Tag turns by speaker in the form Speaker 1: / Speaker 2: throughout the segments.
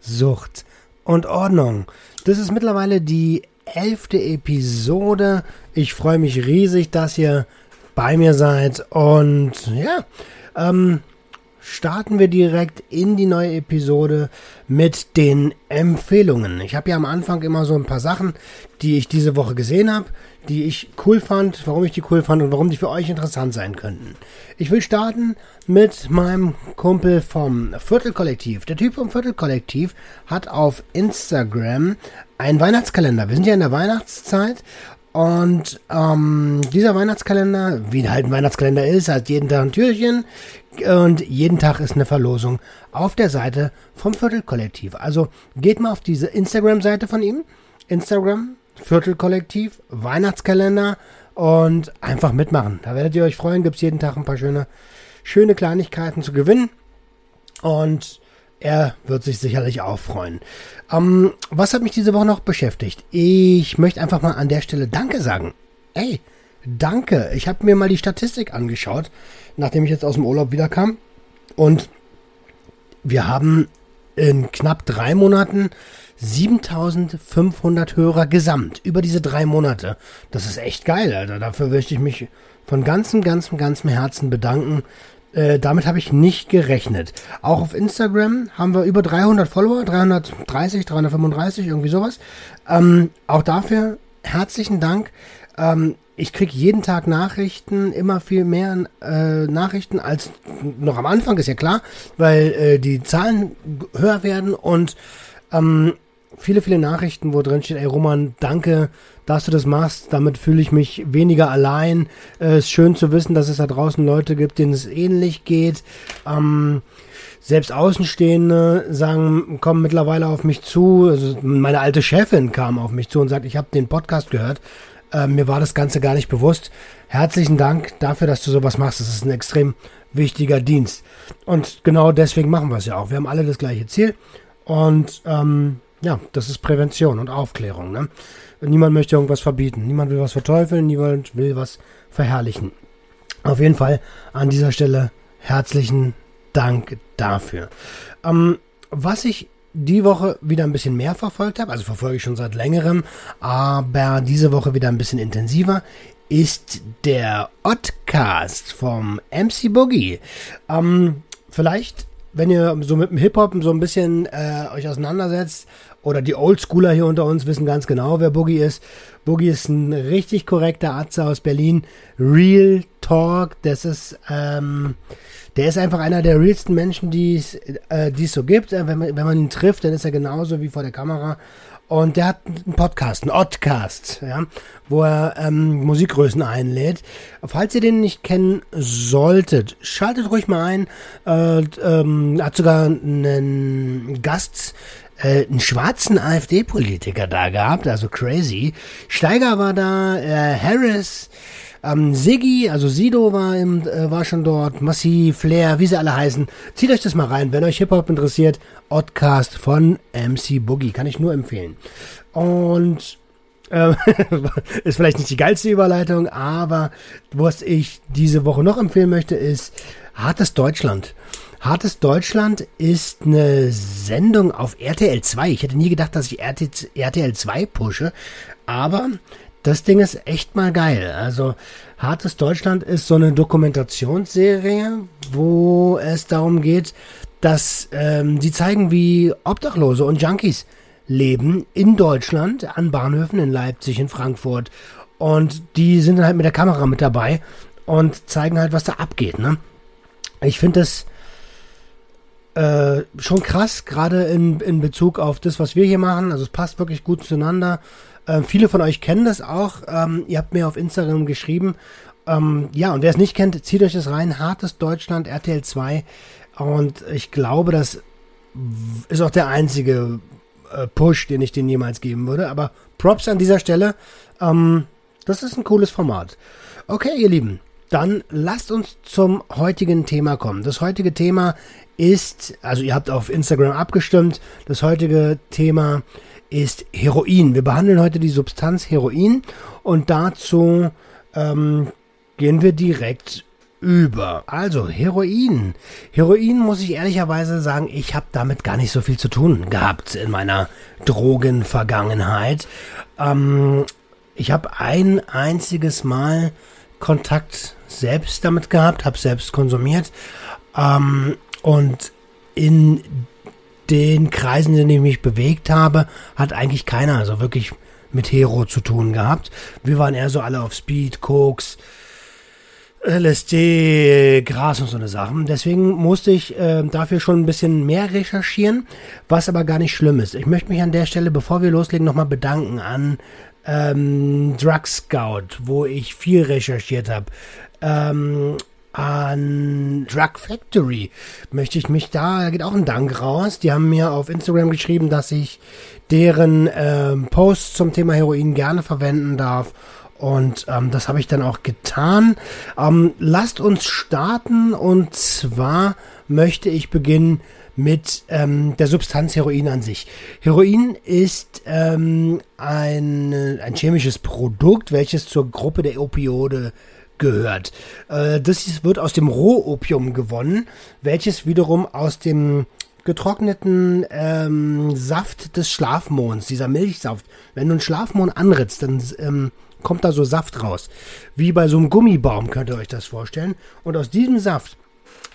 Speaker 1: Sucht und Ordnung. Das ist mittlerweile die elfte Episode. Ich freue mich riesig, dass ihr bei mir seid und ja, ähm, starten wir direkt in die neue Episode mit den Empfehlungen. Ich habe ja am Anfang immer so ein paar Sachen, die ich diese Woche gesehen habe, die ich cool fand, warum ich die cool fand und warum die für euch interessant sein könnten. Ich will starten mit meinem Kumpel vom Viertelkollektiv. Der Typ vom Viertelkollektiv hat auf Instagram einen Weihnachtskalender. Wir sind ja in der Weihnachtszeit und ähm, dieser Weihnachtskalender, wie halt ein Weihnachtskalender ist, hat jeden Tag ein Türchen und jeden Tag ist eine Verlosung auf der Seite vom Viertelkollektiv. Also geht mal auf diese Instagram-Seite von ihm. Instagram, Viertelkollektiv, Weihnachtskalender und einfach mitmachen. Da werdet ihr euch freuen. Gibt es jeden Tag ein paar schöne, schöne Kleinigkeiten zu gewinnen. Und er wird sich sicherlich auch freuen. Ähm, was hat mich diese Woche noch beschäftigt? Ich möchte einfach mal an der Stelle Danke sagen. Ey, danke. Ich habe mir mal die Statistik angeschaut, nachdem ich jetzt aus dem Urlaub wiederkam. Und wir haben in knapp drei Monaten 7500 Hörer gesamt über diese drei Monate. Das ist echt geil, Alter. Dafür möchte ich mich von ganzem, ganzem, ganzem Herzen bedanken. Äh, damit habe ich nicht gerechnet. Auch auf Instagram haben wir über 300 Follower, 330, 335, irgendwie sowas. Ähm, auch dafür herzlichen Dank. Ähm, ich kriege jeden Tag Nachrichten, immer viel mehr äh, Nachrichten als noch am Anfang, ist ja klar, weil äh, die Zahlen höher werden und ähm, viele, viele Nachrichten, wo drin steht, ey Roman, danke, dass du das machst. Damit fühle ich mich weniger allein. Es äh, ist schön zu wissen, dass es da draußen Leute gibt, denen es ähnlich geht. Ähm, selbst Außenstehende sagen, kommen mittlerweile auf mich zu. Also meine alte Chefin kam auf mich zu und sagt, ich habe den Podcast gehört. Äh, mir war das Ganze gar nicht bewusst. Herzlichen Dank dafür, dass du sowas machst. Das ist ein extrem wichtiger Dienst. Und genau deswegen machen wir es ja auch. Wir haben alle das gleiche Ziel. Und ähm, ja, das ist Prävention und Aufklärung. Ne? Niemand möchte irgendwas verbieten, niemand will was verteufeln, niemand will was verherrlichen. Auf jeden Fall an dieser Stelle herzlichen Dank dafür. Ähm, was ich die Woche wieder ein bisschen mehr verfolgt habe, also verfolge ich schon seit längerem, aber diese Woche wieder ein bisschen intensiver, ist der Oddcast vom MC Boogie. Ähm, vielleicht wenn ihr so mit dem Hip-Hop so ein bisschen äh, euch auseinandersetzt, oder die Oldschooler hier unter uns wissen ganz genau, wer Boogie ist. Boogie ist ein richtig korrekter Atze aus Berlin. Real Talk, das ist, ähm, der ist einfach einer der realsten Menschen, die es äh, so gibt. Äh, wenn, man, wenn man ihn trifft, dann ist er genauso wie vor der Kamera. Und der hat einen Podcast, einen Oddcast, ja, wo er ähm, Musikgrößen einlädt. Falls ihr den nicht kennen solltet, schaltet ruhig mal ein. Äh, ähm, hat sogar einen Gast äh, einen schwarzen AfD-Politiker da gehabt, also crazy. Steiger war da, äh, Harris, ähm, Siggi, also Sido war, im, äh, war schon dort, Massi, Flair, wie sie alle heißen. Zieht euch das mal rein, wenn euch Hip-Hop interessiert. Oddcast von MC Boogie, kann ich nur empfehlen. Und äh, ist vielleicht nicht die geilste Überleitung, aber was ich diese Woche noch empfehlen möchte, ist Hartes Deutschland. Hartes Deutschland ist eine Sendung auf RTL 2. Ich hätte nie gedacht, dass ich RTL 2 pushe, aber das Ding ist echt mal geil. Also Hartes Deutschland ist so eine Dokumentationsserie, wo es darum geht, dass ähm, sie zeigen, wie Obdachlose und Junkies leben in Deutschland, an Bahnhöfen in Leipzig, in Frankfurt. Und die sind dann halt mit der Kamera mit dabei und zeigen halt, was da abgeht. Ne? Ich finde das äh, schon krass, gerade in, in Bezug auf das, was wir hier machen. Also es passt wirklich gut zueinander. Äh, viele von euch kennen das auch. Ähm, ihr habt mir auf Instagram geschrieben. Ähm, ja, und wer es nicht kennt, zieht euch das rein. Hartes Deutschland, RTL 2. Und ich glaube, dass ist auch der einzige äh, Push, den ich denen jemals geben würde. Aber Props an dieser Stelle. Ähm, das ist ein cooles Format. Okay, ihr Lieben, dann lasst uns zum heutigen Thema kommen. Das heutige Thema ist, also ihr habt auf Instagram abgestimmt, das heutige Thema ist Heroin. Wir behandeln heute die Substanz Heroin und dazu ähm, gehen wir direkt über. Also Heroin. Heroin muss ich ehrlicherweise sagen, ich habe damit gar nicht so viel zu tun gehabt in meiner Drogenvergangenheit. Ähm, ich habe ein einziges Mal Kontakt selbst damit gehabt, habe selbst konsumiert ähm, und in den Kreisen, in denen ich mich bewegt habe, hat eigentlich keiner also wirklich mit Hero zu tun gehabt. Wir waren eher so alle auf Speed, Koks, LSD, Gras und so eine Sachen. Deswegen musste ich äh, dafür schon ein bisschen mehr recherchieren, was aber gar nicht schlimm ist. Ich möchte mich an der Stelle, bevor wir loslegen, nochmal bedanken an ähm, Drug Scout, wo ich viel recherchiert habe. Ähm, an Drug Factory möchte ich mich da, da geht auch ein Dank raus. Die haben mir auf Instagram geschrieben, dass ich deren ähm, Posts zum Thema Heroin gerne verwenden darf. Und ähm, das habe ich dann auch getan. Ähm, lasst uns starten und zwar möchte ich beginnen mit ähm, der Substanz Heroin an sich. Heroin ist ähm, ein, ein chemisches Produkt, welches zur Gruppe der Opioide gehört. Äh, das wird aus dem Rohopium gewonnen, welches wiederum aus dem getrockneten ähm, Saft des Schlafmonds, dieser Milchsaft. Wenn du einen Schlafmond anritzt, dann ähm, kommt da so Saft raus. Wie bei so einem Gummibaum könnt ihr euch das vorstellen. Und aus diesem Saft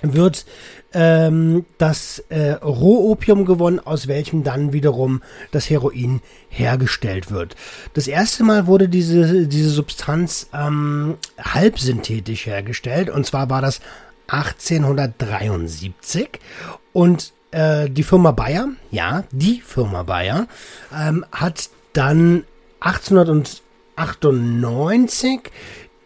Speaker 1: wird ähm, das äh, Rohopium gewonnen, aus welchem dann wiederum das Heroin hergestellt wird. Das erste Mal wurde diese, diese Substanz ähm, halbsynthetisch hergestellt und zwar war das 1873 und äh, die Firma Bayer, ja, die Firma Bayer, ähm, hat dann 1898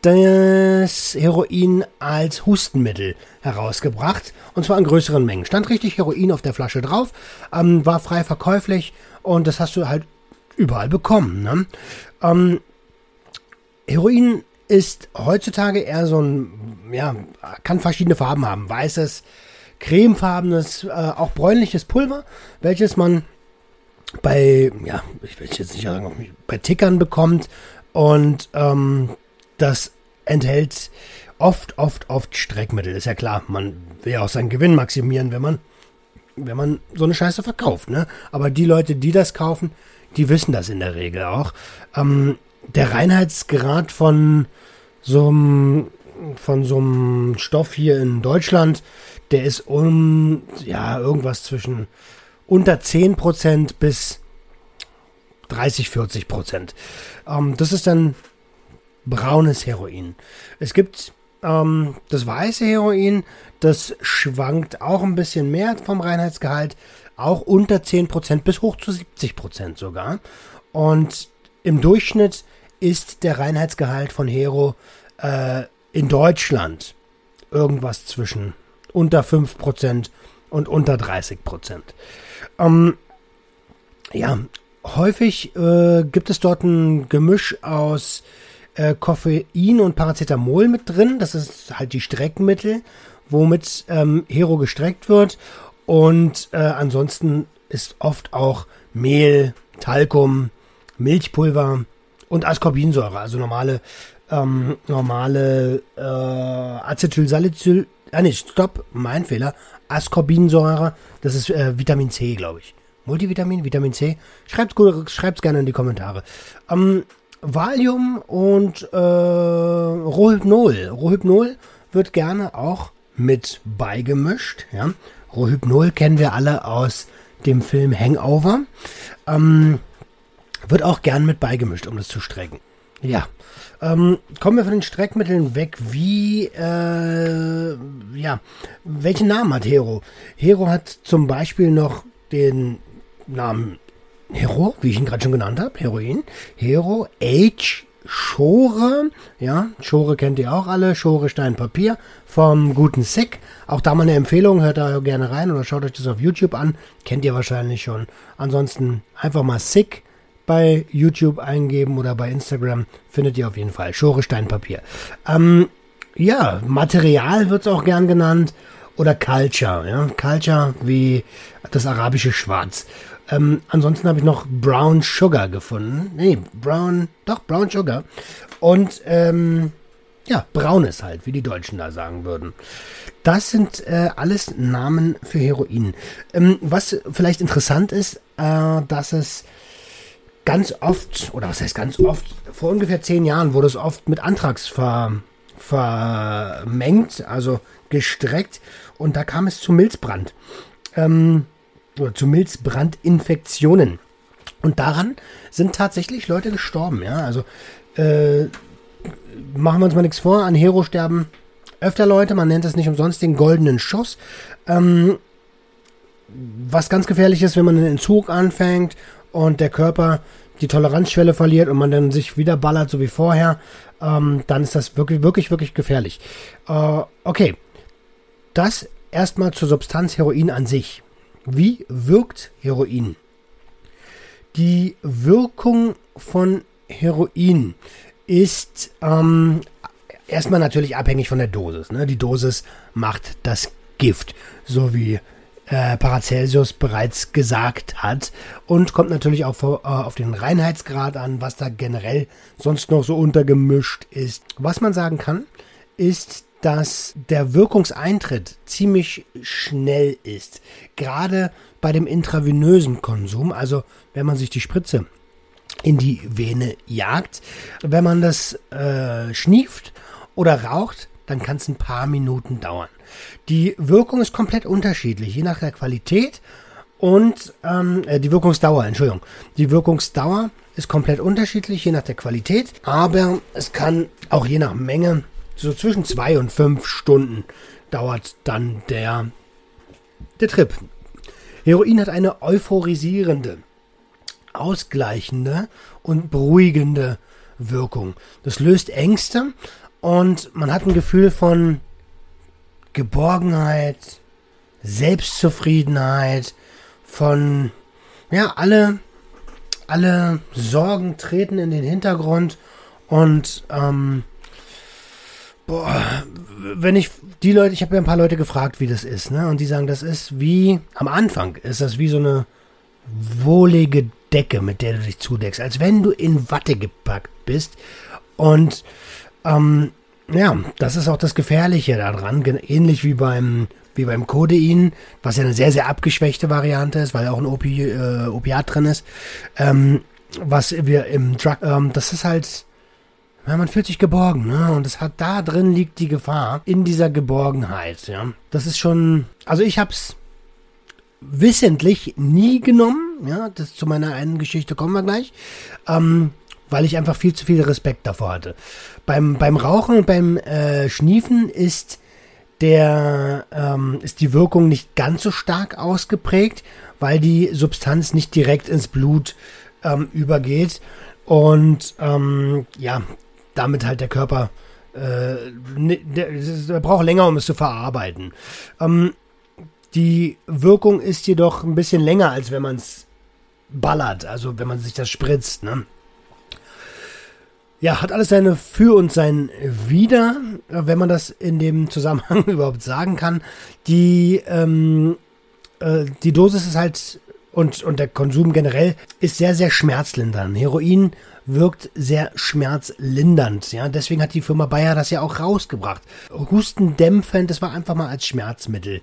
Speaker 1: das Heroin als Hustenmittel herausgebracht. Und zwar in größeren Mengen. Stand richtig Heroin auf der Flasche drauf, ähm, war frei verkäuflich und das hast du halt überall bekommen. Ne? Ähm, Heroin ist heutzutage eher so ein, ja, kann verschiedene Farben haben. Weißes, cremefarbenes, äh, auch bräunliches Pulver, welches man bei, ja, ich will jetzt nicht sagen, bei Tickern bekommt. Und ähm, das enthält oft, oft, oft Streckmittel. Ist ja klar, man will ja auch seinen Gewinn maximieren, wenn man, wenn man so eine Scheiße verkauft, ne? Aber die Leute, die das kaufen, die wissen das in der Regel auch. Ähm, der Reinheitsgrad von so einem, von so einem Stoff hier in Deutschland, der ist um, ja, irgendwas zwischen unter 10% bis 30, 40%. Ähm, das ist dann braunes Heroin. Es gibt ähm, das weiße Heroin, das schwankt auch ein bisschen mehr vom Reinheitsgehalt, auch unter 10% bis hoch zu 70% sogar. Und im Durchschnitt ist der Reinheitsgehalt von Hero äh, in Deutschland irgendwas zwischen unter 5% und unter 30%. Ähm, ja, häufig äh, gibt es dort ein Gemisch aus äh, Koffein und Paracetamol mit drin. Das ist halt die Streckmittel, womit ähm, Hero gestreckt wird. Und äh, ansonsten ist oft auch Mehl, Talkum, Milchpulver und Ascorbinsäure, also normale ähm, normale äh, Acetylsalicyl. Ah nee, stopp, mein Fehler. Ascorbinsäure, das ist äh, Vitamin C, glaube ich. Multivitamin, Vitamin C. Schreibt schreibt's gerne in die Kommentare. Ähm, Valium und äh, Rohypnol. Rohypnol wird gerne auch mit beigemischt. Ja? Rohypnol kennen wir alle aus dem Film Hangover. Ähm, wird auch gern mit beigemischt, um das zu strecken. Ja. Ähm, kommen wir von den Streckmitteln weg. Wie, äh, ja, welchen Namen hat Hero? Hero hat zum Beispiel noch den Namen Hero, wie ich ihn gerade schon genannt habe, Heroin. Hero, H Schore. Ja, Schore kennt ihr auch alle. Schore Stein Papier vom guten Sick. Auch da mal eine Empfehlung. Hört da gerne rein oder schaut euch das auf YouTube an. Kennt ihr wahrscheinlich schon. Ansonsten einfach mal Sick bei YouTube eingeben oder bei Instagram. Findet ihr auf jeden Fall. Schore Stein Papier. Ähm, ja, Material wird es auch gern genannt. Oder Culture. Ja? Culture wie das arabische Schwarz. Ähm, ansonsten habe ich noch Brown Sugar gefunden. Nee, Brown, doch, Brown Sugar. Und ähm, ja, braunes halt, wie die Deutschen da sagen würden. Das sind äh, alles Namen für Heroin. Ähm, was vielleicht interessant ist, äh, dass es ganz oft, oder was heißt ganz oft, vor ungefähr zehn Jahren wurde es oft mit Antrax ver, vermengt, also gestreckt. Und da kam es zu Milzbrand. Ähm, zu Milzbrandinfektionen. Und daran sind tatsächlich Leute gestorben, ja. Also äh, machen wir uns mal nichts vor, an Hero sterben öfter Leute, man nennt es nicht umsonst den goldenen Schuss. Ähm, was ganz gefährlich ist, wenn man einen Entzug anfängt und der Körper die Toleranzschwelle verliert und man dann sich wieder ballert, so wie vorher, ähm, dann ist das wirklich, wirklich, wirklich gefährlich. Äh, okay, das erstmal zur Substanz Heroin an sich. Wie wirkt Heroin? Die Wirkung von Heroin ist ähm, erstmal natürlich abhängig von der Dosis. Ne? Die Dosis macht das Gift, so wie äh, Paracelsus bereits gesagt hat. Und kommt natürlich auch vor, äh, auf den Reinheitsgrad an, was da generell sonst noch so untergemischt ist. Was man sagen kann, ist, dass der Wirkungseintritt ziemlich schnell ist. Gerade bei dem intravenösen Konsum, also wenn man sich die Spritze in die Vene jagt, wenn man das äh, schnieft oder raucht, dann kann es ein paar Minuten dauern. Die Wirkung ist komplett unterschiedlich, je nach der Qualität und ähm, äh, die Wirkungsdauer, Entschuldigung. Die Wirkungsdauer ist komplett unterschiedlich, je nach der Qualität, aber es kann auch je nach Menge so zwischen zwei und fünf Stunden dauert dann der, der Trip. Heroin hat eine euphorisierende, ausgleichende und beruhigende Wirkung. Das löst Ängste und man hat ein Gefühl von Geborgenheit, Selbstzufriedenheit, von ja, alle, alle Sorgen treten in den Hintergrund und ähm, Boah, wenn ich die Leute, ich habe ja ein paar Leute gefragt, wie das ist, ne? Und die sagen, das ist wie am Anfang ist das wie so eine wohlige Decke, mit der du dich zudeckst, als wenn du in Watte gepackt bist. Und ähm, ja, das ist auch das Gefährliche daran, ähnlich wie beim wie beim Codein, was ja eine sehr sehr abgeschwächte Variante ist, weil auch ein Opi, äh, Opiat drin ist. Ähm, was wir im Drug, ähm, das ist halt ja, man fühlt sich geborgen, ne? Und es hat da drin liegt die Gefahr in dieser Geborgenheit, ja. Das ist schon, also ich hab's wissentlich nie genommen, ja. Das zu meiner einen Geschichte kommen wir gleich, ähm, weil ich einfach viel zu viel Respekt davor hatte. Beim beim Rauchen und beim äh, Schniefen ist der ähm, ist die Wirkung nicht ganz so stark ausgeprägt, weil die Substanz nicht direkt ins Blut ähm, übergeht. Und ähm, ja, damit halt der Körper äh, der, der, braucht länger, um es zu verarbeiten. Ähm, die Wirkung ist jedoch ein bisschen länger, als wenn man es ballert, also wenn man sich das spritzt. Ne? Ja, hat alles seine Für und sein Wider, wenn man das in dem Zusammenhang überhaupt sagen kann. Die, ähm, äh, die Dosis ist halt und, und der Konsum generell ist sehr, sehr schmerzlindernd. Heroin wirkt sehr schmerzlindernd. Ja, deswegen hat die Firma Bayer das ja auch rausgebracht. Hustendämpfend, das war einfach mal als Schmerzmittel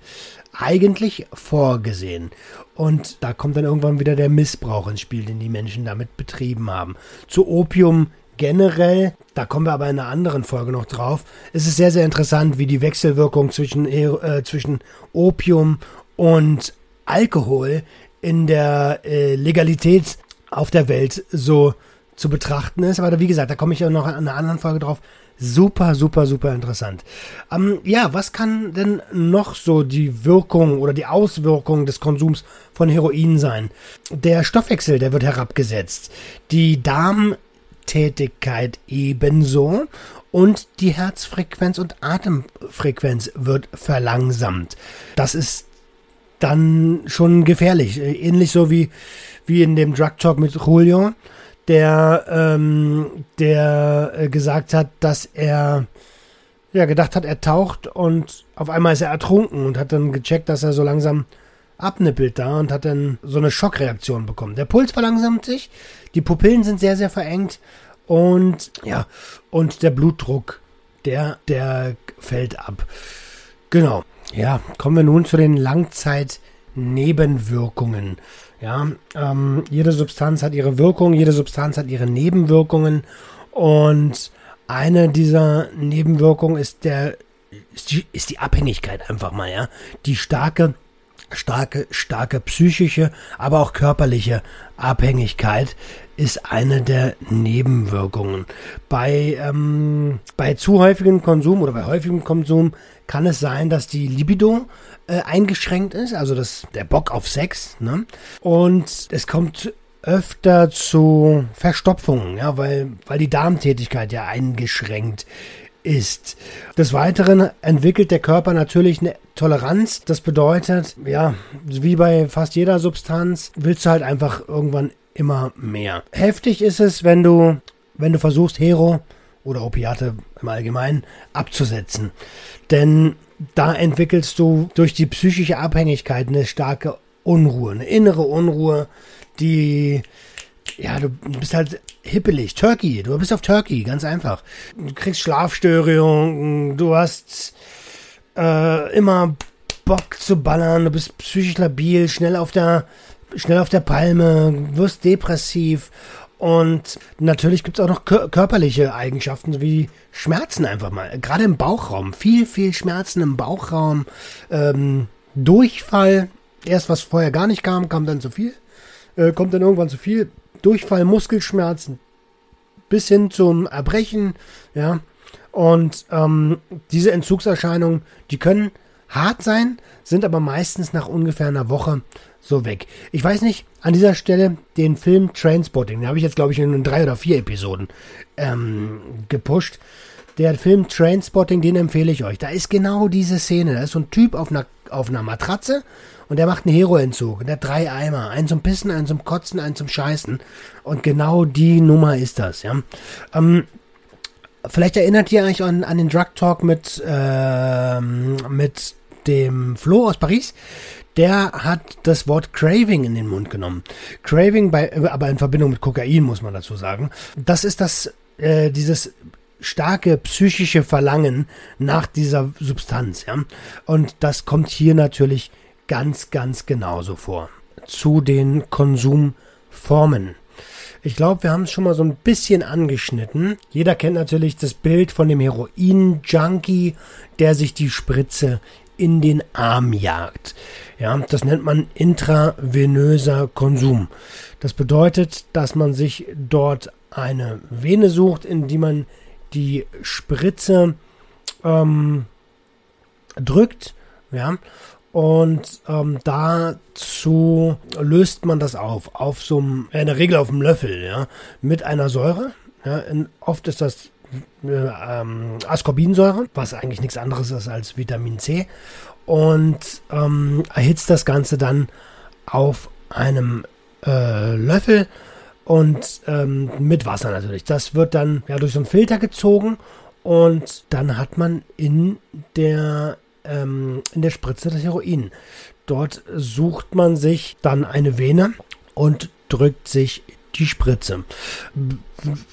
Speaker 1: eigentlich vorgesehen. Und da kommt dann irgendwann wieder der Missbrauch ins Spiel, den die Menschen damit betrieben haben. Zu Opium generell, da kommen wir aber in einer anderen Folge noch drauf. Es ist sehr, sehr interessant, wie die Wechselwirkung zwischen, äh, zwischen Opium und Alkohol in der äh, Legalität auf der Welt so zu betrachten ist. Aber wie gesagt, da komme ich ja noch in einer anderen Folge drauf. Super, super, super interessant. Ähm, ja, was kann denn noch so die Wirkung oder die Auswirkung des Konsums von Heroin sein? Der Stoffwechsel, der wird herabgesetzt. Die Darm Darmtätigkeit ebenso und die Herzfrequenz und Atemfrequenz wird verlangsamt. Das ist dann schon gefährlich. Ähnlich so wie, wie in dem Drug Talk mit Julio, der, ähm, der äh, gesagt hat, dass er ja, gedacht hat, er taucht und auf einmal ist er ertrunken und hat dann gecheckt, dass er so langsam abnippelt da und hat dann so eine Schockreaktion bekommen. Der Puls verlangsamt sich, die Pupillen sind sehr, sehr verengt und ja, und der Blutdruck, der, der fällt ab. Genau. Ja, kommen wir nun zu den Langzeitnebenwirkungen. Ja, ähm, jede Substanz hat ihre Wirkung, jede Substanz hat ihre Nebenwirkungen und eine dieser Nebenwirkungen ist der ist die, ist die Abhängigkeit einfach mal, ja. Die starke, starke, starke psychische, aber auch körperliche Abhängigkeit ist eine der Nebenwirkungen. Bei, ähm, bei zu häufigem Konsum oder bei häufigem Konsum kann es sein, dass die Libido äh, eingeschränkt ist, also das, der Bock auf Sex. Ne? Und es kommt öfter zu Verstopfungen, ja, weil, weil die Darmtätigkeit ja eingeschränkt ist. Des Weiteren entwickelt der Körper natürlich eine Toleranz. Das bedeutet, ja, wie bei fast jeder Substanz, willst du halt einfach irgendwann immer mehr. Heftig ist es, wenn du, wenn du versuchst, Hero oder Opiate im Allgemeinen abzusetzen. Denn da entwickelst du durch die psychische Abhängigkeit eine starke Unruhe, eine innere Unruhe, die, ja, du bist halt hippelig. Turkey, du bist auf Turkey, ganz einfach. Du kriegst Schlafstörungen, du hast äh, immer Bock zu ballern, du bist psychisch labil, schnell auf der, schnell auf der Palme, wirst depressiv und natürlich gibt es auch noch körperliche Eigenschaften, wie Schmerzen einfach mal. Gerade im Bauchraum. Viel, viel Schmerzen im Bauchraum. Ähm, Durchfall. Erst was vorher gar nicht kam, kam dann zu viel äh, kommt dann irgendwann zu viel. Durchfall, Muskelschmerzen bis hin zum Erbrechen, ja. Und ähm, diese Entzugserscheinungen, die können hart sein, sind aber meistens nach ungefähr einer Woche so weg. Ich weiß nicht, an dieser Stelle den Film Trainspotting, den habe ich jetzt, glaube ich, in drei oder vier Episoden ähm, gepusht. Der Film Trainspotting, den empfehle ich euch. Da ist genau diese Szene. Da ist so ein Typ auf einer, auf einer Matratze und der macht einen Heroentzug. Und der hat drei Eimer. Einen zum Pissen, einen zum Kotzen, einen zum Scheißen. Und genau die Nummer ist das, ja. Ähm, vielleicht erinnert ihr euch an, an den Drug Talk mit, ähm, mit dem Flo aus Paris. Der hat das Wort Craving in den Mund genommen. Craving bei, aber in Verbindung mit Kokain, muss man dazu sagen. Das ist das, äh, dieses starke psychische Verlangen nach dieser Substanz, ja. Und das kommt hier natürlich ganz, ganz genauso vor. Zu den Konsumformen. Ich glaube, wir haben es schon mal so ein bisschen angeschnitten. Jeder kennt natürlich das Bild von dem Heroin-Junkie, der sich die Spritze in den Arm jagt. Ja, das nennt man intravenöser Konsum. Das bedeutet, dass man sich dort eine Vene sucht, in die man die Spritze ähm, drückt, ja, und ähm, dazu löst man das auf, auf so einem, in der Regel auf einem Löffel, ja, mit einer Säure. Ja, in, oft ist das ähm, Ascorbinsäure, was eigentlich nichts anderes ist als Vitamin C. Und ähm, erhitzt das Ganze dann auf einem äh, Löffel und ähm, mit Wasser natürlich. Das wird dann ja durch so einen Filter gezogen und dann hat man in der ähm, in der Spritze das Heroin. Dort sucht man sich dann eine Vene und drückt sich die Spritze.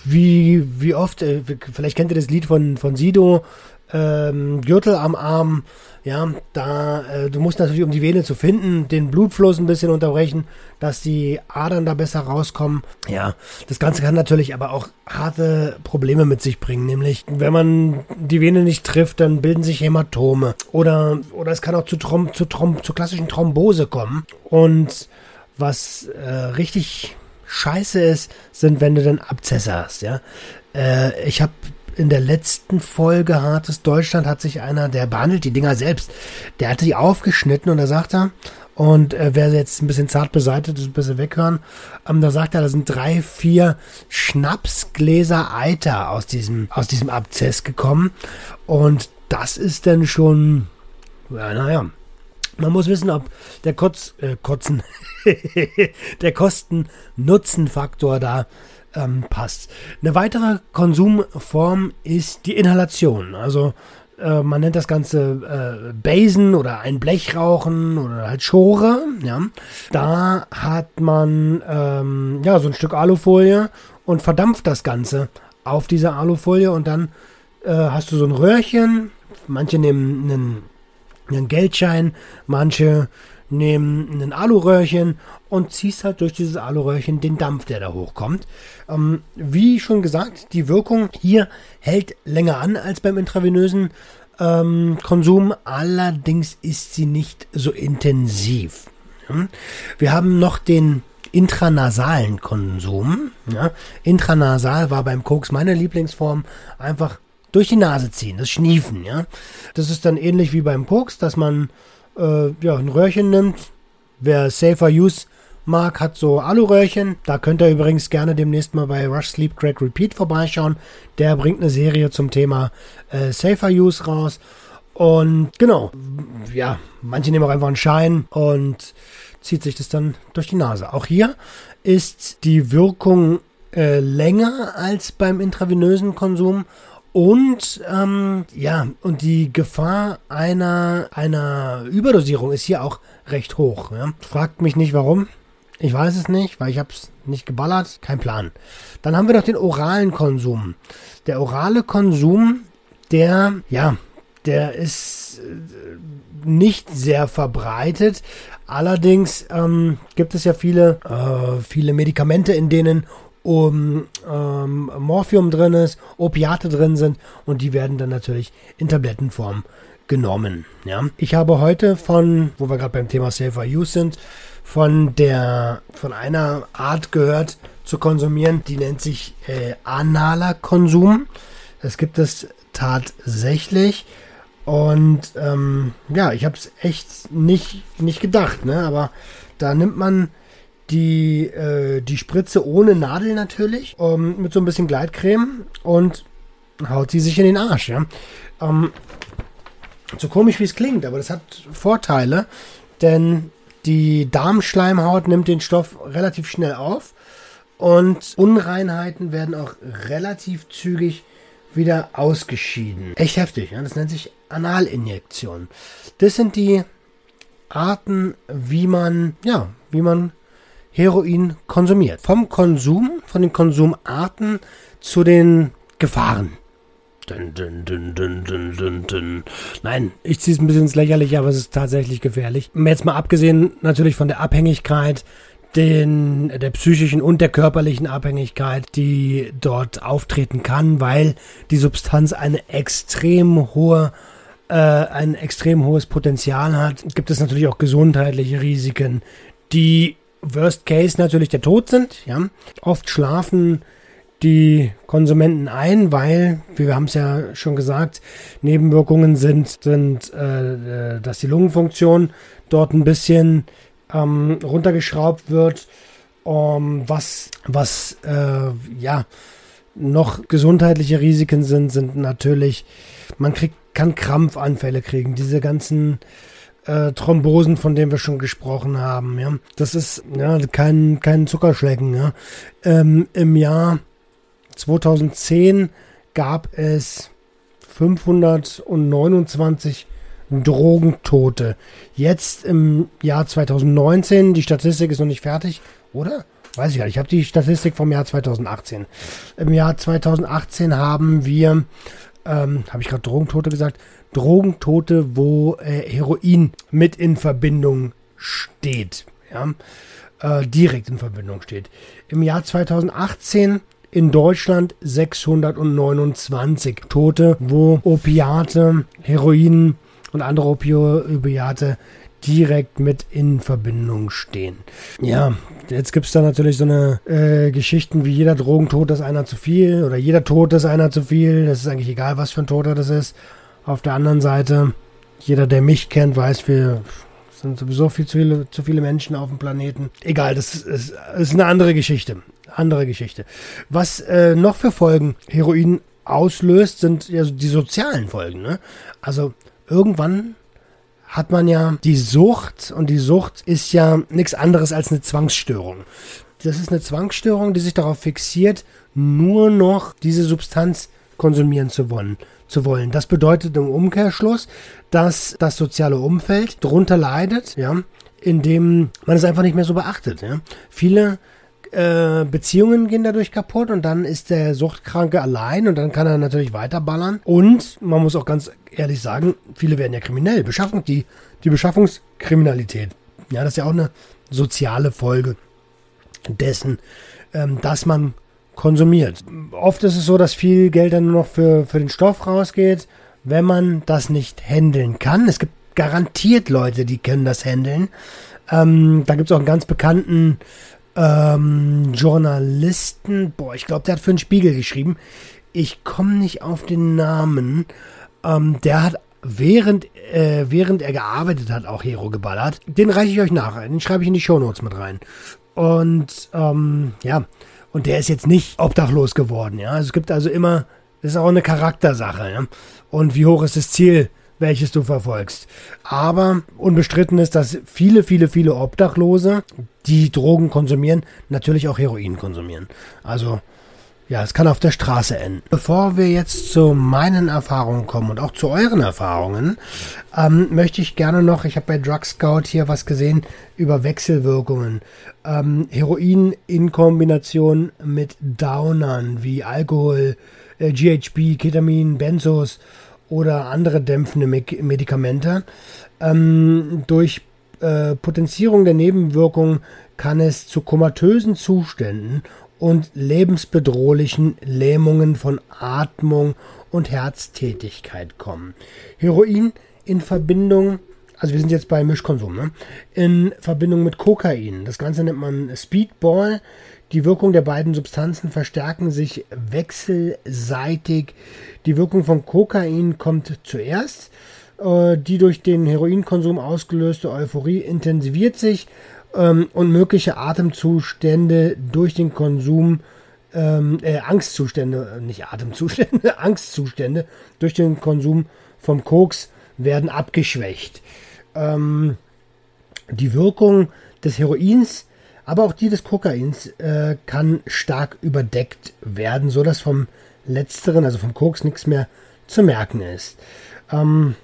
Speaker 1: Wie, wie oft, äh, vielleicht kennt ihr das Lied von, von Sido, ähm, Gürtel am Arm, ja, da, äh, du musst natürlich, um die Vene zu finden, den Blutfluss ein bisschen unterbrechen, dass die Adern da besser rauskommen. Ja, das Ganze kann natürlich aber auch harte Probleme mit sich bringen, nämlich, wenn man die Vene nicht trifft, dann bilden sich Hämatome oder, oder es kann auch zu, Trom, zu, Trom, zu klassischen Thrombose kommen und was äh, richtig scheiße ist, sind, wenn du dann Abzesse hast, ja. Äh, ich habe in der letzten Folge Hartes Deutschland hat sich einer, der behandelt die Dinger selbst, der hatte die aufgeschnitten und da sagt er, Und äh, wer jetzt ein bisschen zart beseitigt ist, ein bisschen weghören, ähm, da sagt er, da sind drei, vier Schnapsgläser Eiter aus diesem, aus diesem Abzess gekommen. Und das ist dann schon, ja, naja. Man muss wissen, ob der Kotz, äh, Kotzen, der Kosten-Nutzen-Faktor da ähm, passt. Eine weitere Konsumform ist die Inhalation. Also äh, man nennt das Ganze äh, Basen oder ein Blechrauchen oder halt Schore. Ja. Da hat man ähm, ja so ein Stück Alufolie und verdampft das Ganze auf dieser Alufolie und dann äh, hast du so ein Röhrchen. Manche nehmen einen, einen Geldschein, manche nehmen ein Aluröhrchen und ziehst halt durch dieses Aluröhrchen den Dampf, der da hochkommt. Ähm, wie schon gesagt, die Wirkung hier hält länger an als beim intravenösen ähm, Konsum, allerdings ist sie nicht so intensiv. Wir haben noch den intranasalen Konsum. Ja? Intranasal war beim Koks meine Lieblingsform. Einfach durch die Nase ziehen, das Schniefen. Ja? Das ist dann ähnlich wie beim Koks, dass man äh, ja, ein Röhrchen nimmt. Wer Safer Use mag, hat so Aluröhrchen. Da könnt ihr übrigens gerne demnächst mal bei Rush Sleep Crack Repeat vorbeischauen. Der bringt eine Serie zum Thema äh, Safer Use raus. Und genau, ja, manche nehmen auch einfach einen Schein und zieht sich das dann durch die Nase. Auch hier ist die Wirkung äh, länger als beim intravenösen Konsum und ähm, ja, und die Gefahr einer, einer Überdosierung ist hier auch recht hoch. Ja? Fragt mich nicht warum. Ich weiß es nicht, weil ich habe es nicht geballert. Kein Plan. Dann haben wir noch den oralen Konsum. Der orale Konsum, der, ja, der ist äh, nicht sehr verbreitet. Allerdings ähm, gibt es ja viele, äh, viele Medikamente, in denen um, ähm, Morphium drin ist, Opiate drin sind und die werden dann natürlich in Tablettenform genommen. Ja. Ich habe heute von, wo wir gerade beim Thema Safer Use sind, von der von einer Art gehört zu konsumieren, die nennt sich äh, analer Konsum. Das gibt es tatsächlich. Und ähm, ja, ich habe es echt nicht, nicht gedacht, ne? Aber da nimmt man die, äh, die Spritze ohne Nadel natürlich, ähm, mit so ein bisschen Gleitcreme und haut sie sich in den Arsch, ja. Ähm, so komisch wie es klingt, aber das hat Vorteile, denn die Darmschleimhaut nimmt den Stoff relativ schnell auf und Unreinheiten werden auch relativ zügig wieder ausgeschieden. Echt heftig, ja? das nennt sich Analinjektion. Das sind die Arten, wie man, ja, wie man Heroin konsumiert. Vom Konsum, von den Konsumarten zu den Gefahren. Dun, dun, dun. Nein, ich ziehe es ein bisschen ins Lächerliche, aber es ist tatsächlich gefährlich. Jetzt mal abgesehen natürlich von der Abhängigkeit, den, der psychischen und der körperlichen Abhängigkeit, die dort auftreten kann, weil die Substanz eine extrem hohe äh, ein extrem hohes Potenzial hat, gibt es natürlich auch gesundheitliche Risiken, die Worst Case natürlich der Tod sind. Ja, oft schlafen die Konsumenten ein, weil, wie wir haben es ja schon gesagt, Nebenwirkungen sind, sind äh, dass die Lungenfunktion dort ein bisschen ähm, runtergeschraubt wird, um, was, was äh, ja noch gesundheitliche Risiken sind, sind natürlich, man kriegt, kann Krampfanfälle kriegen, diese ganzen äh, Thrombosen, von denen wir schon gesprochen haben. Ja, das ist ja kein kein Zuckerschlecken. Ja, ähm, im Jahr 2010 gab es 529 Drogentote. Jetzt im Jahr 2019, die Statistik ist noch nicht fertig, oder? Weiß ich gar nicht. Ich habe die Statistik vom Jahr 2018. Im Jahr 2018 haben wir, ähm, habe ich gerade Drogentote gesagt, Drogentote, wo äh, Heroin mit in Verbindung steht. Ja? Äh, direkt in Verbindung steht. Im Jahr 2018 in Deutschland 629 Tote, wo Opiate, Heroin und andere Opiate direkt mit in Verbindung stehen. Ja, jetzt gibt es da natürlich so eine äh, Geschichten wie jeder Drogentod ist einer zu viel oder jeder Tod ist einer zu viel. Das ist eigentlich egal, was für ein Toter das ist. Auf der anderen Seite, jeder, der mich kennt, weiß, Es sind sowieso viel zu viele, zu viele Menschen auf dem Planeten. Egal, das ist, ist eine andere Geschichte. Andere Geschichte. Was äh, noch für Folgen Heroin auslöst, sind ja die sozialen Folgen. Ne? Also irgendwann hat man ja die Sucht und die Sucht ist ja nichts anderes als eine Zwangsstörung. Das ist eine Zwangsstörung, die sich darauf fixiert, nur noch diese Substanz konsumieren zu wollen. Zu wollen. Das bedeutet im Umkehrschluss, dass das soziale Umfeld drunter leidet, ja, indem man es einfach nicht mehr so beachtet. Ja. Viele äh, Beziehungen gehen dadurch kaputt und dann ist der Suchtkranke allein und dann kann er natürlich weiterballern. Und man muss auch ganz ehrlich sagen, viele werden ja kriminell. Beschaffung, die, die Beschaffungskriminalität. Ja, das ist ja auch eine soziale Folge dessen, ähm, dass man konsumiert. Oft ist es so, dass viel Geld dann nur noch für, für den Stoff rausgeht, wenn man das nicht handeln kann. Es gibt garantiert Leute, die können das handeln. Ähm, da gibt es auch einen ganz bekannten ähm, Journalisten, boah, ich glaube, der hat für den Spiegel geschrieben. Ich komme nicht auf den Namen. Ähm, der hat während, äh, während er gearbeitet hat, auch Hero geballert. Den reiche ich euch nach. Den schreibe ich in die Shownotes mit rein. Und ähm, ja, und der ist jetzt nicht obdachlos geworden. Ja, es gibt also immer, das ist auch eine Charaktersache. Ja? Und wie hoch ist das Ziel? welches du verfolgst. Aber unbestritten ist, dass viele, viele, viele Obdachlose, die Drogen konsumieren, natürlich auch Heroin konsumieren. Also ja, es kann auf der Straße enden. Bevor wir jetzt zu meinen Erfahrungen kommen und auch zu euren Erfahrungen, ähm, möchte ich gerne noch, ich habe bei Drug Scout hier was gesehen über Wechselwirkungen. Ähm, Heroin in Kombination mit Downern wie Alkohol, äh, GHB, Ketamin, Benzos oder andere dämpfende Medikamente. Ähm, durch äh, Potenzierung der Nebenwirkungen kann es zu komatösen Zuständen und lebensbedrohlichen Lähmungen von Atmung und Herztätigkeit kommen. Heroin in Verbindung, also wir sind jetzt bei Mischkonsum, ne? in Verbindung mit Kokain. Das Ganze nennt man Speedball. Die Wirkung der beiden Substanzen verstärken sich wechselseitig. Die Wirkung von Kokain kommt zuerst. Äh, die durch den Heroinkonsum ausgelöste Euphorie intensiviert sich ähm, und mögliche Atemzustände durch den Konsum, ähm, äh, Angstzustände, nicht Atemzustände, Angstzustände durch den Konsum vom Koks werden abgeschwächt. Ähm, die Wirkung des Heroins aber auch die des Kokains äh, kann stark überdeckt werden, so dass vom letzteren, also vom Koks, nichts mehr zu merken ist. Ähm,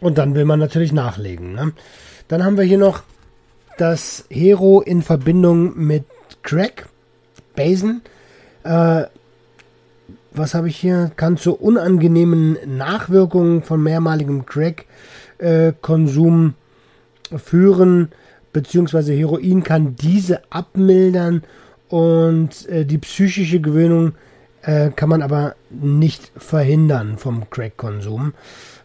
Speaker 1: und dann will man natürlich nachlegen. Ne? Dann haben wir hier noch das Hero in Verbindung mit Crack, Basen. Äh, was habe ich hier? Kann zu unangenehmen Nachwirkungen von mehrmaligem Crack-Konsum äh, führen beziehungsweise Heroin kann diese abmildern und äh, die psychische Gewöhnung äh, kann man aber nicht verhindern vom Crack-Konsum.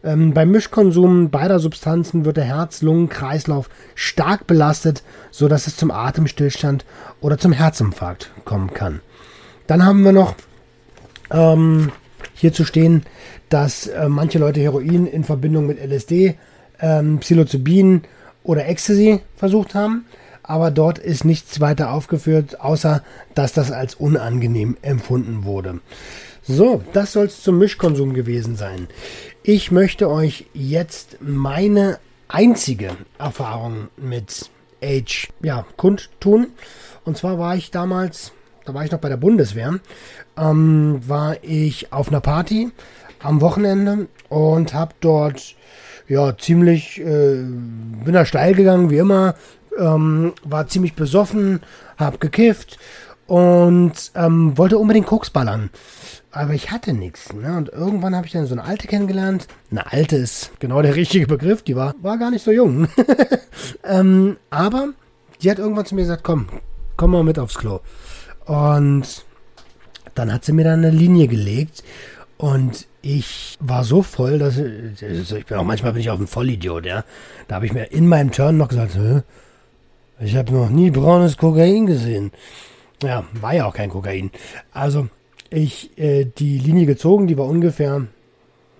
Speaker 1: Ähm, beim Mischkonsum beider Substanzen wird der Herz-Lungen-Kreislauf stark belastet, sodass es zum Atemstillstand oder zum Herzinfarkt kommen kann. Dann haben wir noch ähm, hier zu stehen, dass äh, manche Leute Heroin in Verbindung mit LSD, ähm, Psilocybin oder Ecstasy versucht haben, aber dort ist nichts weiter aufgeführt, außer dass das als unangenehm empfunden wurde. So, das soll es zum Mischkonsum gewesen sein. Ich möchte euch jetzt meine einzige Erfahrung mit Age ja, kundtun. Und zwar war ich damals, da war ich noch bei der Bundeswehr, ähm, war ich auf einer Party am Wochenende und habe dort ja, ziemlich, äh, bin da steil gegangen, wie immer, ähm, war ziemlich besoffen, hab gekifft und ähm, wollte unbedingt Koks ballern. Aber ich hatte nichts. Ne? Und irgendwann habe ich dann so eine alte kennengelernt. Eine alte ist genau der richtige Begriff. Die war, war gar nicht so jung. ähm, aber die hat irgendwann zu mir gesagt, komm, komm mal mit aufs Klo. Und dann hat sie mir dann eine Linie gelegt. Und ich war so voll, dass ich, ich bin auch manchmal bin ich auch ein Vollidiot, ja. Da habe ich mir in meinem Turn noch gesagt, Hä? ich habe noch nie braunes Kokain gesehen. Ja, war ja auch kein Kokain. Also ich äh, die Linie gezogen, die war ungefähr,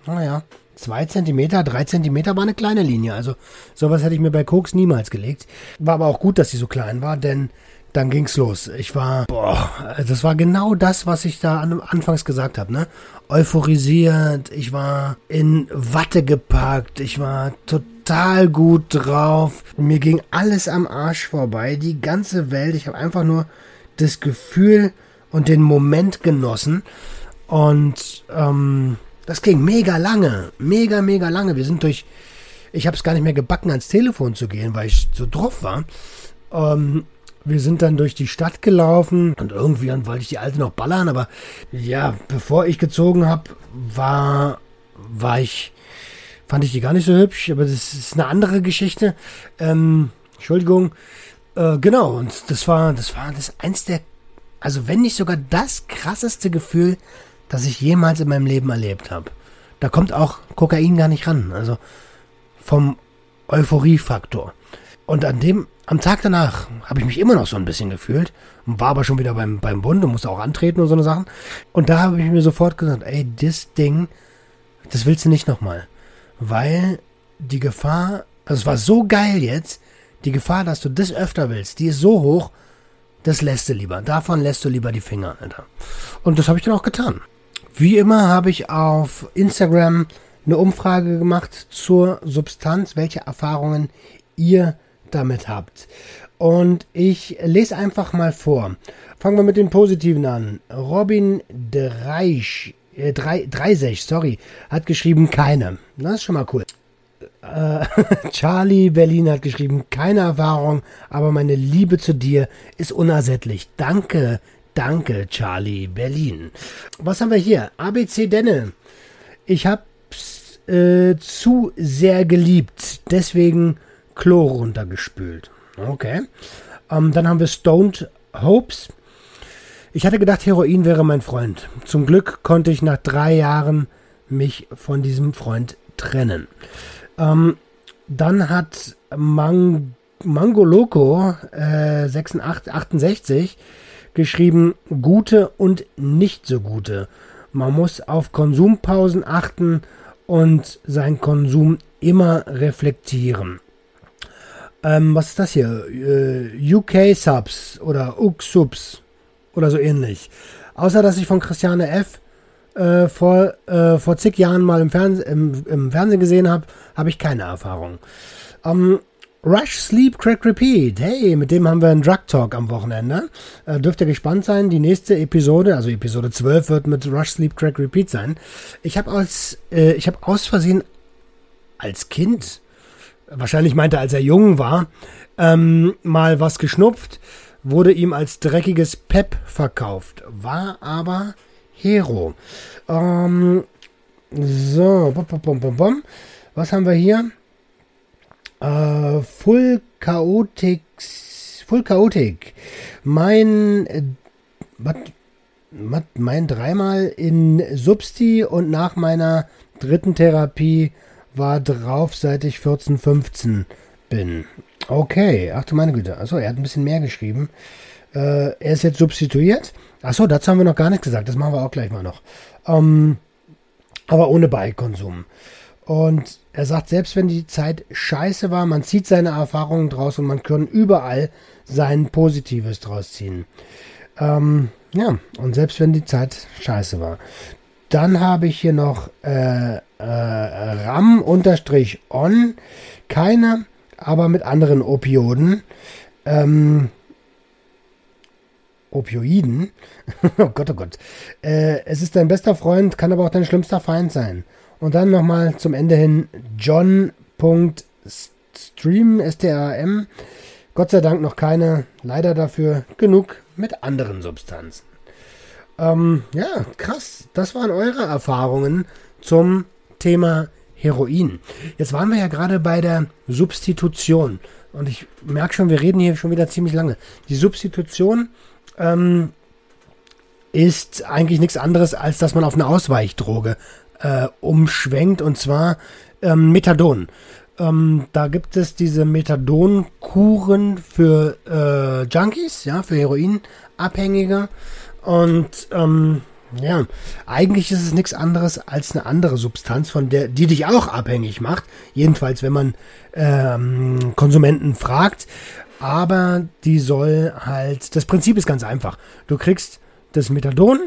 Speaker 1: naja, zwei Zentimeter, drei Zentimeter war eine kleine Linie. Also sowas hätte ich mir bei Koks niemals gelegt. War aber auch gut, dass sie so klein war, denn dann ging's los. Ich war, boah, das war genau das, was ich da an, anfangs gesagt habe, ne? Euphorisiert, ich war in Watte gepackt, ich war total gut drauf. Mir ging alles am Arsch vorbei, die ganze Welt. Ich habe einfach nur das Gefühl und den Moment genossen. Und ähm, das ging mega lange, mega, mega lange. Wir sind durch, ich habe es gar nicht mehr gebacken, ans Telefon zu gehen, weil ich so drauf war. Ähm, wir sind dann durch die Stadt gelaufen und irgendwie wollte ich die Alte noch ballern, aber ja, bevor ich gezogen habe, war, war ich, fand ich die gar nicht so hübsch, aber das ist eine andere Geschichte. Ähm, Entschuldigung. Äh, genau, und das war, das war das eins der, also wenn nicht sogar das krasseste Gefühl, das ich jemals in meinem Leben erlebt habe. Da kommt auch Kokain gar nicht ran. Also vom Euphoriefaktor. Und an dem, am Tag danach habe ich mich immer noch so ein bisschen gefühlt war aber schon wieder beim, beim Bund und musste auch antreten und so eine Sachen. Und da habe ich mir sofort gesagt, ey, das Ding, das willst du nicht nochmal. Weil die Gefahr, also es war so geil jetzt, die Gefahr, dass du das öfter willst, die ist so hoch, das lässt du lieber. Davon lässt du lieber die Finger, Alter. Und das habe ich dann auch getan. Wie immer habe ich auf Instagram eine Umfrage gemacht zur Substanz, welche Erfahrungen ihr damit habt. Und ich lese einfach mal vor. Fangen wir mit den Positiven an. Robin Dreisch, äh, Dreisech, sorry, hat geschrieben keine. Das ist schon mal cool. Äh, Charlie Berlin hat geschrieben, keine Erfahrung, aber meine Liebe zu dir ist unersättlich. Danke, Danke, Charlie Berlin. Was haben wir hier? ABC Denne. Ich hab's äh, zu sehr geliebt, deswegen Chlor runtergespült. Okay. Ähm, dann haben wir Stoned Hopes. Ich hatte gedacht, Heroin wäre mein Freund. Zum Glück konnte ich nach drei Jahren mich von diesem Freund trennen. Ähm, dann hat Mang Mango äh, 86, 68 geschrieben gute und nicht so gute. Man muss auf Konsumpausen achten und seinen Konsum immer reflektieren. Ähm, was ist das hier? Äh, UK Subs oder UK Subs oder so ähnlich. Außer dass ich von Christiane F. Äh, vor, äh, vor zig Jahren mal im, Fernseh, im, im Fernsehen gesehen habe, habe ich keine Erfahrung. Ähm, Rush, Sleep, Crack, Repeat. Hey, mit dem haben wir einen Drug Talk am Wochenende. Äh, dürft ihr gespannt sein. Die nächste Episode, also Episode 12, wird mit Rush, Sleep, Crack, Repeat sein. Ich habe als, äh, ich aus Versehen als Kind, wahrscheinlich meinte er, als er jung war, ähm, mal was geschnupft, wurde ihm als dreckiges Pep verkauft, war aber Hero. Ähm, so, bom, bom, bom, bom. was haben wir hier? Uh, Full Chaotic. Full Chaotic. Mein. Äh, wat, mein dreimal in Substi und nach meiner dritten Therapie war drauf, seit ich 14, 15 bin. Okay, ach du meine Güte. Achso, er hat ein bisschen mehr geschrieben. Äh, er ist jetzt substituiert. Achso, dazu haben wir noch gar nichts gesagt. Das machen wir auch gleich mal noch. Ähm, aber ohne Beikonsum. Und er sagt, selbst wenn die Zeit scheiße war, man zieht seine Erfahrungen draus und man kann überall sein Positives draus ziehen. Ähm, ja, und selbst wenn die Zeit scheiße war. Dann habe ich hier noch äh, äh, RAM-on. Keine, aber mit anderen Opioden. Ähm, Opioiden. oh Gott, oh Gott. Äh, es ist dein bester Freund, kann aber auch dein schlimmster Feind sein. Und dann nochmal zum Ende hin John.stream, S-T-A-M. Gott sei Dank noch keine, leider dafür genug mit anderen Substanzen. Ähm, ja, krass. Das waren eure Erfahrungen zum Thema Heroin. Jetzt waren wir ja gerade bei der Substitution. Und ich merke schon, wir reden hier schon wieder ziemlich lange. Die Substitution ähm, ist eigentlich nichts anderes, als dass man auf eine Ausweichdroge äh, umschwenkt und zwar ähm, Methadon. Ähm, da gibt es diese Methadon-Kuren für äh, Junkies, ja, für Heroinabhängige. Und ähm, Ja, eigentlich ist es nichts anderes als eine andere Substanz, von der, die dich auch abhängig macht. Jedenfalls, wenn man ähm, Konsumenten fragt. Aber die soll halt, das Prinzip ist ganz einfach. Du kriegst das Methadon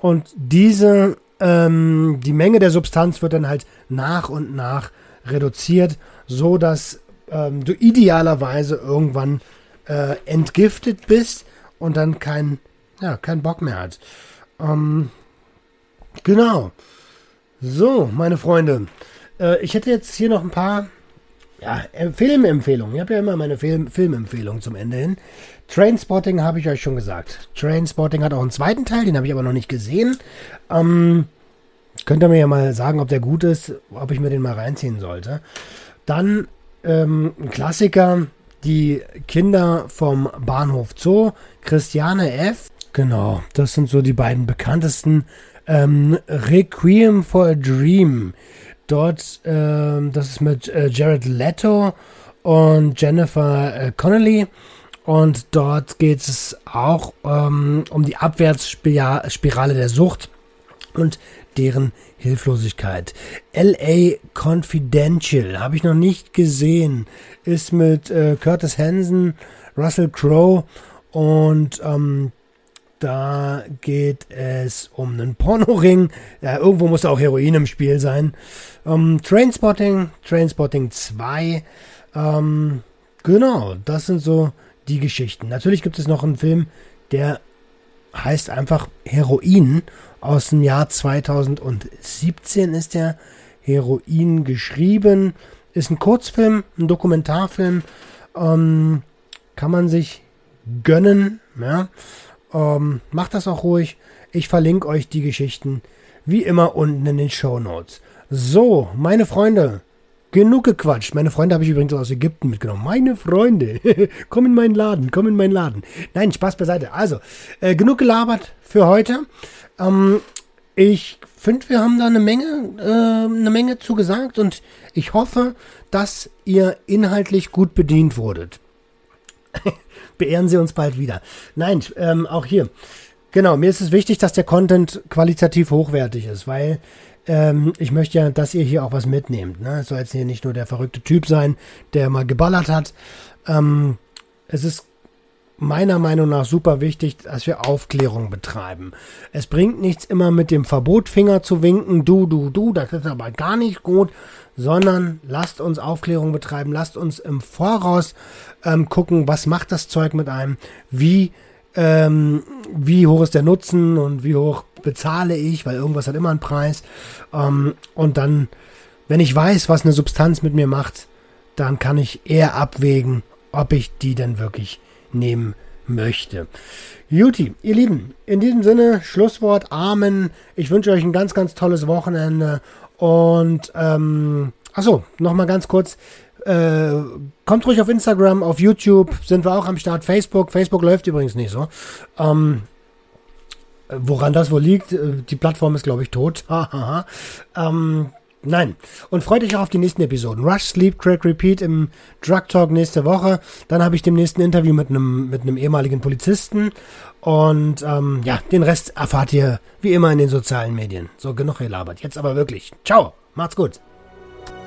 Speaker 1: und diese, ähm, die Menge der Substanz wird dann halt nach und nach reduziert, so dass ähm, du idealerweise irgendwann äh, entgiftet bist und dann kein, ja, kein Bock mehr hat. Ähm, genau. So, meine Freunde. Äh, ich hätte jetzt hier noch ein paar ja, Filmempfehlungen. Ich habe ja immer meine Film Filmempfehlungen zum Ende hin. Trainspotting habe ich euch schon gesagt. Trainspotting hat auch einen zweiten Teil, den habe ich aber noch nicht gesehen. Ähm, könnt ihr mir ja mal sagen, ob der gut ist, ob ich mir den mal reinziehen sollte. Dann ähm, ein Klassiker, die Kinder vom Bahnhof Zoo, Christiane F. Genau, das sind so die beiden bekanntesten. Ähm, Requiem for a Dream. Dort, ähm, das ist mit äh, Jared Leto und Jennifer äh, Connelly. Und dort geht es auch ähm, um die Abwärtsspirale der Sucht und deren Hilflosigkeit. LA Confidential habe ich noch nicht gesehen. Ist mit äh, Curtis Hansen, Russell Crowe und ähm, da geht es um einen Pornoring. Ja, irgendwo muss auch Heroin im Spiel sein. Ähm, Trainspotting, Trainspotting 2. Ähm, genau, das sind so die Geschichten. Natürlich gibt es noch einen Film, der heißt einfach Heroin aus dem Jahr 2017 ist der Heroin geschrieben. Ist ein Kurzfilm, ein Dokumentarfilm. Ähm, kann man sich gönnen. Ja. Ähm, macht das auch ruhig. Ich verlinke euch die Geschichten wie immer unten in den Show Notes. So, meine Freunde, genug gequatscht. Meine Freunde habe ich übrigens aus Ägypten mitgenommen. Meine Freunde, komm in meinen Laden, komm in meinen Laden. Nein, Spaß beiseite. Also, äh, genug gelabert für heute. Ähm, ich finde, wir haben da eine Menge, äh, eine Menge zugesagt und ich hoffe, dass ihr inhaltlich gut bedient wurdet. Beehren Sie uns bald wieder. Nein, ähm, auch hier. Genau, mir ist es wichtig, dass der Content qualitativ hochwertig ist, weil ähm, ich möchte ja, dass ihr hier auch was mitnehmt. Ne? Es soll jetzt hier nicht nur der verrückte Typ sein, der mal geballert hat. Ähm, es ist meiner Meinung nach super wichtig, dass wir Aufklärung betreiben. Es bringt nichts immer mit dem Verbotfinger zu winken, du, du, du, das ist aber gar nicht gut, sondern lasst uns Aufklärung betreiben, lasst uns im Voraus ähm, gucken, was macht das Zeug mit einem, wie, ähm, wie hoch ist der Nutzen und wie hoch bezahle ich, weil irgendwas hat immer einen Preis. Ähm, und dann, wenn ich weiß, was eine Substanz mit mir macht, dann kann ich eher abwägen, ob ich die denn wirklich nehmen möchte. Juti, ihr Lieben, in diesem Sinne, Schlusswort, Amen. Ich wünsche euch ein ganz, ganz tolles Wochenende. Und, ähm, achso, nochmal ganz kurz. Äh, kommt ruhig auf Instagram, auf YouTube sind wir auch am Start. Facebook, Facebook läuft übrigens nicht so. Ähm, woran das wohl liegt, äh, die Plattform ist, glaube ich, tot. ähm, Nein. Und freut euch auch auf die nächsten Episoden. Rush, Sleep, Crack, Repeat im Drug Talk nächste Woche. Dann habe ich dem nächsten Interview mit einem, mit einem ehemaligen Polizisten. Und ähm, ja, den Rest erfahrt ihr wie immer in den sozialen Medien. So, genug gelabert. Jetzt aber wirklich. Ciao. Macht's gut.